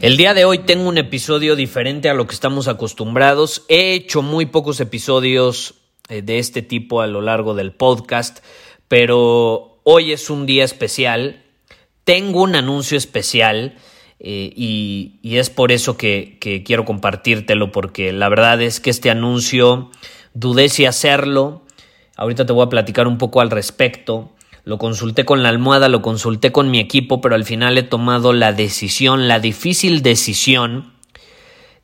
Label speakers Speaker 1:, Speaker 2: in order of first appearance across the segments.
Speaker 1: El día de hoy tengo un episodio diferente a lo que estamos acostumbrados. He hecho muy pocos episodios eh, de este tipo a lo largo del podcast, pero hoy es un día especial. Tengo un anuncio especial eh, y, es por eso que, que quiero compartírtelo, porque la verdad es que este anuncio dudé si hacerlo. Ahorita te voy a platicar un poco al respecto. Lo consulté con la almohada, lo consulté con mi equipo, pero al final he tomado la decisión, la difícil decisión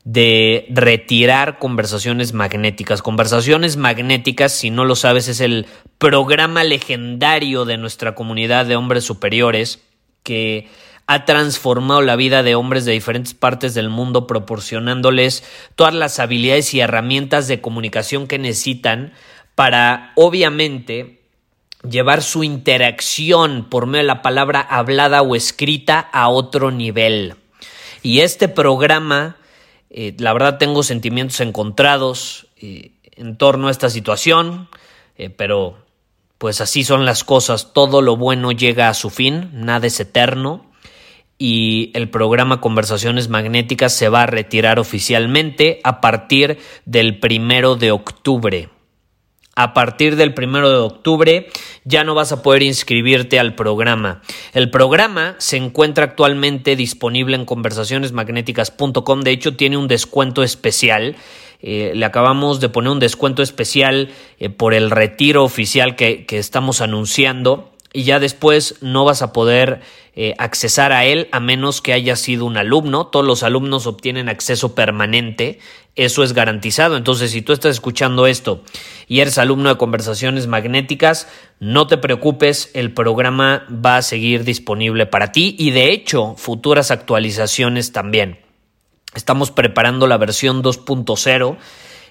Speaker 1: de retirar conversaciones magnéticas. Conversaciones magnéticas, si no lo sabes, es el programa legendario de nuestra comunidad de hombres superiores que ha transformado la vida de hombres de diferentes partes del mundo proporcionándoles todas las habilidades y herramientas de comunicación que necesitan para, obviamente, llevar su interacción por medio de la palabra hablada o escrita a otro nivel. Y este programa, eh, la verdad tengo sentimientos encontrados eh, en torno a esta situación, eh, pero pues así son las cosas, todo lo bueno llega a su fin, nada es eterno y el programa Conversaciones Magnéticas se va a retirar oficialmente a partir del primero de octubre. A partir del primero de octubre ya no vas a poder inscribirte al programa. El programa se encuentra actualmente disponible en conversacionesmagnéticas.com. De hecho, tiene un descuento especial. Eh, le acabamos de poner un descuento especial eh, por el retiro oficial que, que estamos anunciando y ya después no vas a poder eh, accesar a él a menos que haya sido un alumno. Todos los alumnos obtienen acceso permanente, eso es garantizado. Entonces, si tú estás escuchando esto y eres alumno de conversaciones magnéticas, no te preocupes, el programa va a seguir disponible para ti y de hecho futuras actualizaciones también. Estamos preparando la versión 2.0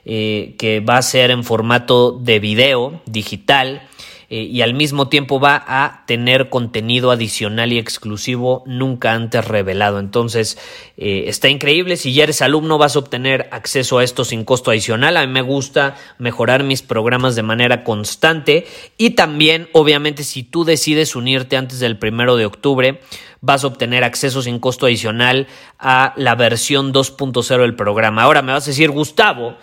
Speaker 1: eh, que va a ser en formato de video digital eh, y al mismo tiempo va a tener contenido adicional y exclusivo nunca antes revelado. Entonces, eh, está increíble. Si ya eres alumno, vas a obtener acceso a esto sin costo adicional. A mí me gusta mejorar mis programas de manera constante. Y también, obviamente, si tú decides unirte antes del primero de octubre, vas a obtener acceso sin costo adicional a la versión 2.0 del programa. Ahora me vas a decir, Gustavo,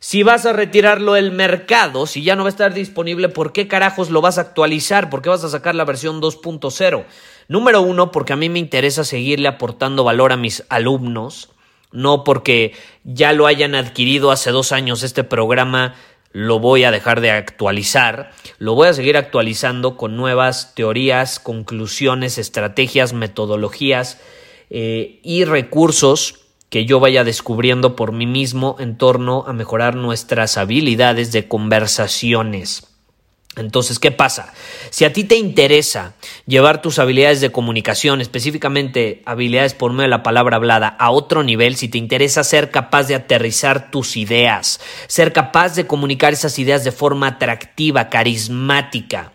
Speaker 1: si vas a retirarlo del mercado, si ya no va a estar disponible, ¿por qué carajos lo vas a actualizar? ¿Por qué vas a sacar la versión 2.0? Número uno, porque a mí me interesa seguirle aportando valor a mis alumnos, no porque ya lo hayan adquirido hace dos años este programa lo voy a dejar de actualizar, lo voy a seguir actualizando con nuevas teorías, conclusiones, estrategias, metodologías eh, y recursos que yo vaya descubriendo por mí mismo en torno a mejorar nuestras habilidades de conversaciones. Entonces, ¿qué pasa? Si a ti te interesa llevar tus habilidades de comunicación, específicamente habilidades por medio de la palabra hablada, a otro nivel, si te interesa ser capaz de aterrizar tus ideas, ser capaz de comunicar esas ideas de forma atractiva, carismática,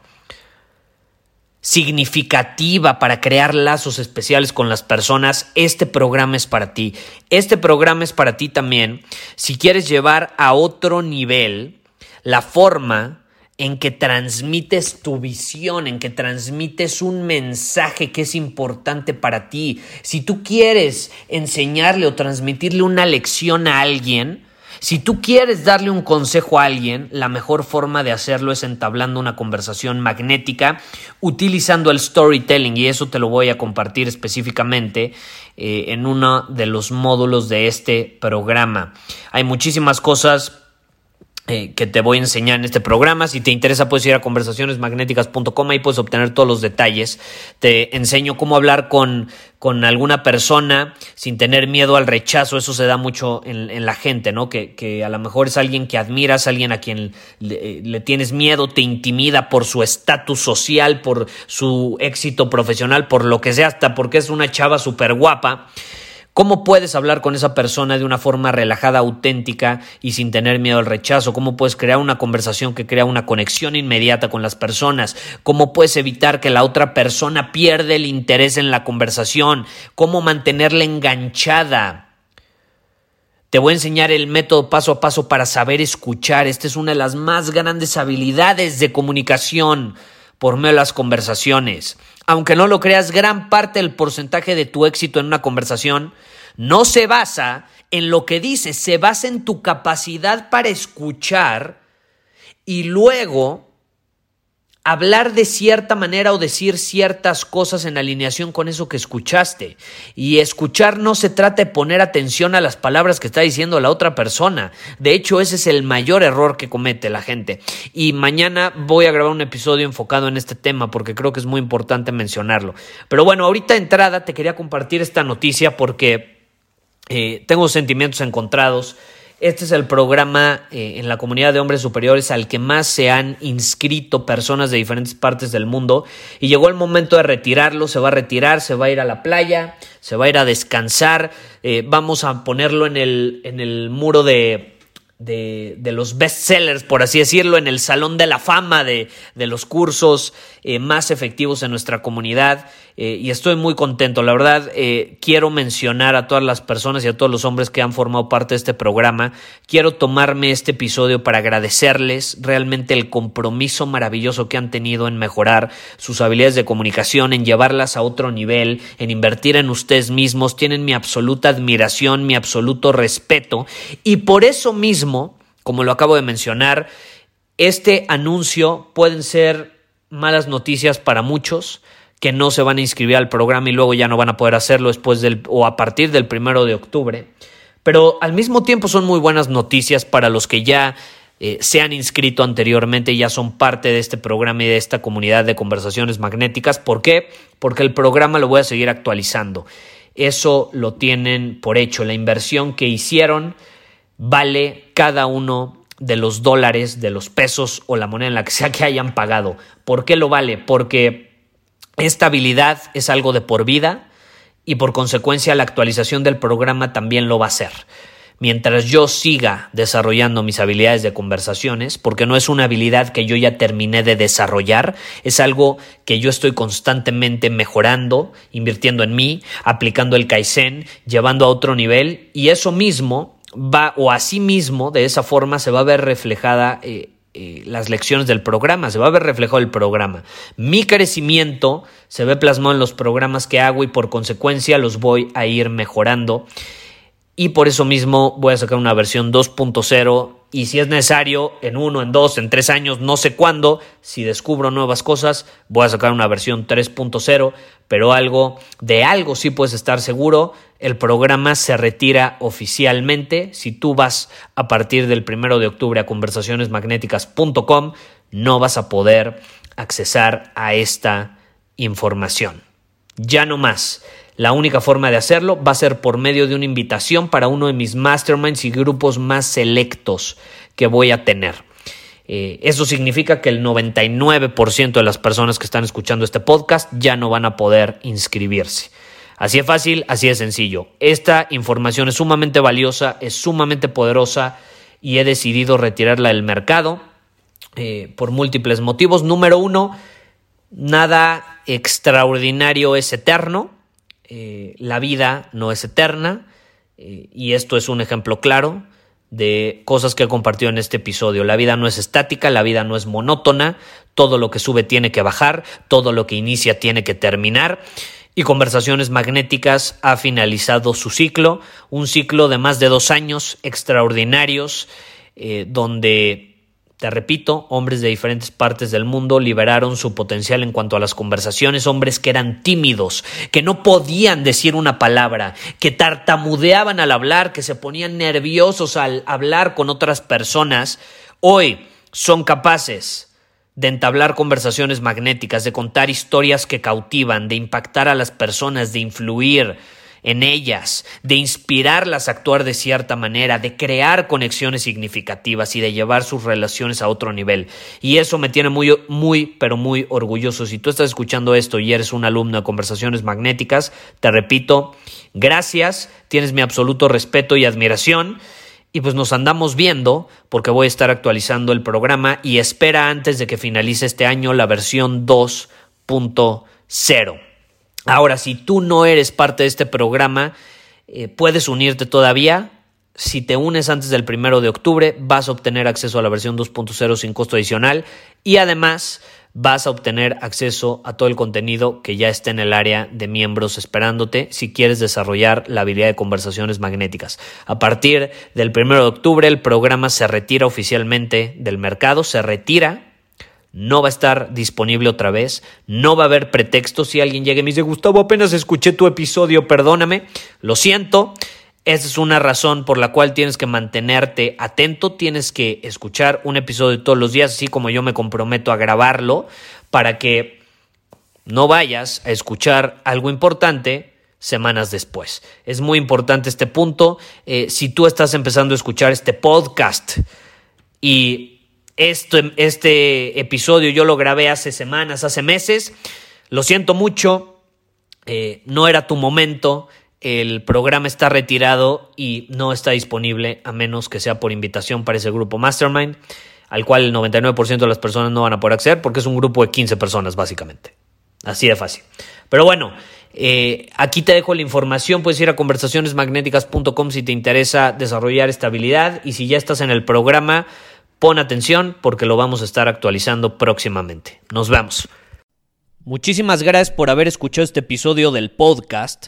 Speaker 1: significativa para crear lazos especiales con las personas, este programa es para ti. Este programa es para ti también si quieres llevar a otro nivel la forma en que transmites tu visión, en que transmites un mensaje que es importante para ti. Si tú quieres enseñarle o transmitirle una lección a alguien, Si tú quieres darle un consejo a alguien, la mejor forma de hacerlo es entablando una conversación magnética utilizando el storytelling y eso te lo voy a compartir específicamente eh, en uno de los módulos de este programa. Hay muchísimas cosas eh, que te voy a enseñar en este programa. Si te interesa, puedes ir a conversacionesmagnéticas.com y puedes obtener todos los detalles. Te enseño cómo hablar con, con alguna persona sin tener miedo al rechazo. Eso se da mucho en, la gente, ¿no? Que, que, a lo mejor es alguien que admiras, alguien a quien le, le tienes miedo, te intimida por su estatus social, por su éxito profesional, por lo que sea, hasta porque es una chava súper guapa. ¿Cómo puedes hablar con esa persona de una forma relajada, auténtica y sin tener miedo al rechazo? ¿Cómo puedes crear una conversación que crea una conexión inmediata con las personas? ¿Cómo puedes evitar que la otra persona pierda el interés en la conversación? ¿Cómo mantenerla enganchada? Te voy a enseñar el método paso a paso para saber escuchar. Esta es una de las más grandes habilidades de comunicación por medio de las conversaciones. Aunque no lo creas, gran parte del porcentaje de tu éxito en una conversación no se basa en lo que dices, se basa en tu capacidad para escuchar y luego hablar de cierta manera o decir ciertas cosas en alineación con eso que escuchaste. Y escuchar no se trata de poner atención a las palabras que está diciendo la otra persona. De hecho, ese es el mayor error que comete la gente. Y mañana voy a grabar un episodio enfocado en este tema porque creo que es muy importante mencionarlo. Pero bueno, ahorita de entrada te quería compartir esta noticia porque eh, tengo sentimientos encontrados. Este es el programa eh, en la comunidad de hombres superiores al que más se han inscrito personas de diferentes partes del mundo. Y llegó el momento de retirarlo, se va a retirar, se va a ir a la playa, se va a ir a descansar, eh, vamos a ponerlo en el, en el muro de, de, de, los bestsellers, por así decirlo, en el salón de la fama de, de los cursos eh, más efectivos en nuestra comunidad. Eh, y estoy muy contento. La verdad, eh, quiero mencionar a todas las personas y a todos los hombres que han formado parte de este programa. Quiero tomarme este episodio para agradecerles realmente el compromiso maravilloso que han tenido en mejorar sus habilidades de comunicación, en llevarlas a otro nivel, en invertir en ustedes mismos. Tienen mi absoluta admiración, mi absoluto respeto. Y por eso mismo, como lo acabo de mencionar, este anuncio pueden ser malas noticias para muchos que no se van a inscribir al programa y luego ya no van a poder hacerlo después del o a partir del primero de octubre. Pero al mismo tiempo son muy buenas noticias para los que ya eh, se han inscrito anteriormente y ya son parte de este programa y de esta comunidad de conversaciones magnéticas. ¿Por qué? Porque el programa lo voy a seguir actualizando. Eso lo tienen por hecho. La inversión que hicieron vale cada uno de los dólares, de los pesos o la moneda en la que sea que hayan pagado. ¿Por qué lo vale? Porque esta habilidad es algo de por vida y por consecuencia la actualización del programa también lo va a hacer. Mientras yo siga desarrollando mis habilidades de conversaciones, porque no es una habilidad que yo ya terminé de desarrollar, es algo que yo estoy constantemente mejorando, invirtiendo en mí, aplicando el Kaizen, llevando a otro nivel y eso mismo va o así mismo de esa forma se va a ver reflejada eh, eh, las lecciones del programa, se va a ver reflejado el programa. Mi crecimiento se ve plasmado en los programas que hago y por consecuencia los voy a ir mejorando. Y por eso mismo voy a sacar una versión 2.0 y si es necesario, en uno, en dos, en tres años, no sé cuándo, si descubro nuevas cosas, voy a sacar una versión 3.0, pero algo, de algo sí puedes estar seguro, el programa se retira oficialmente. Si tú vas a partir del primero de octubre a conversacionesmagnéticas.com, no vas a poder accesar a esta información. Ya no más. La única forma de hacerlo va a ser por medio de una invitación para uno de mis masterminds y grupos más selectos que voy a tener. Eh, eso significa que el 99% de las personas que están escuchando este podcast ya no van a poder inscribirse. Así es fácil, así es sencillo. Esta información es sumamente valiosa, es sumamente poderosa y he decidido retirarla del mercado eh, por múltiples motivos. Número uno, nada extraordinario es eterno. Eh, la vida no es eterna eh, y esto es un ejemplo claro de cosas que he compartido en este episodio. La vida no es estática, la vida no es monótona, todo lo que sube tiene que bajar, todo lo que inicia tiene que terminar y Conversaciones Magnéticas ha finalizado su ciclo, un ciclo de más de dos años extraordinarios, eh, donde te repito, hombres de diferentes partes del mundo liberaron su potencial en cuanto a las conversaciones, hombres que eran tímidos, que no podían decir una palabra, que tartamudeaban al hablar, que se ponían nerviosos al hablar con otras personas, hoy son capaces de entablar conversaciones magnéticas, de contar historias que cautivan, de impactar a las personas, de influir, en ellas, de inspirarlas a actuar de cierta manera, de crear conexiones significativas y de llevar sus relaciones a otro nivel. Y eso me tiene muy, muy, pero muy orgulloso. Si tú estás escuchando esto y eres un alumno de conversaciones magnéticas, te repito, gracias, tienes mi absoluto respeto y admiración. Y pues nos andamos viendo porque voy a estar actualizando el programa y espera antes de que finalice este año la versión 2.0. Ahora, si tú no eres parte de este programa, eh, puedes unirte todavía. Si te unes antes del primero de octubre, vas a obtener acceso a la versión 2.0 sin costo adicional y además vas a obtener acceso a todo el contenido que ya está en el área de miembros esperándote si quieres desarrollar la habilidad de conversaciones magnéticas. A partir del primero de octubre, el programa se retira oficialmente del mercado, se retira no va a estar disponible otra vez, no va a haber pretexto si alguien llega y me dice, Gustavo, apenas escuché tu episodio, perdóname, lo siento, esa es una razón por la cual tienes que mantenerte atento, tienes que escuchar un episodio todos los días, así como yo me comprometo a grabarlo, para que no vayas a escuchar algo importante semanas después. Es muy importante este punto. Eh, si tú estás empezando a escuchar este podcast y este, este episodio yo lo grabé hace semanas, hace meses. Lo siento mucho, eh, no era tu momento. El programa está retirado y no está disponible a menos que sea por invitación para ese grupo Mastermind, al cual el 99% de las personas no van a poder acceder porque es un grupo de 15 personas básicamente. Así de fácil. Pero bueno, eh, aquí te dejo la información, puedes ir a conversacionesmagnéticas.com si te interesa desarrollar estabilidad y si ya estás en el programa, Pon atención porque lo vamos a estar actualizando próximamente. Nos vemos. Muchísimas gracias por haber escuchado este episodio del podcast.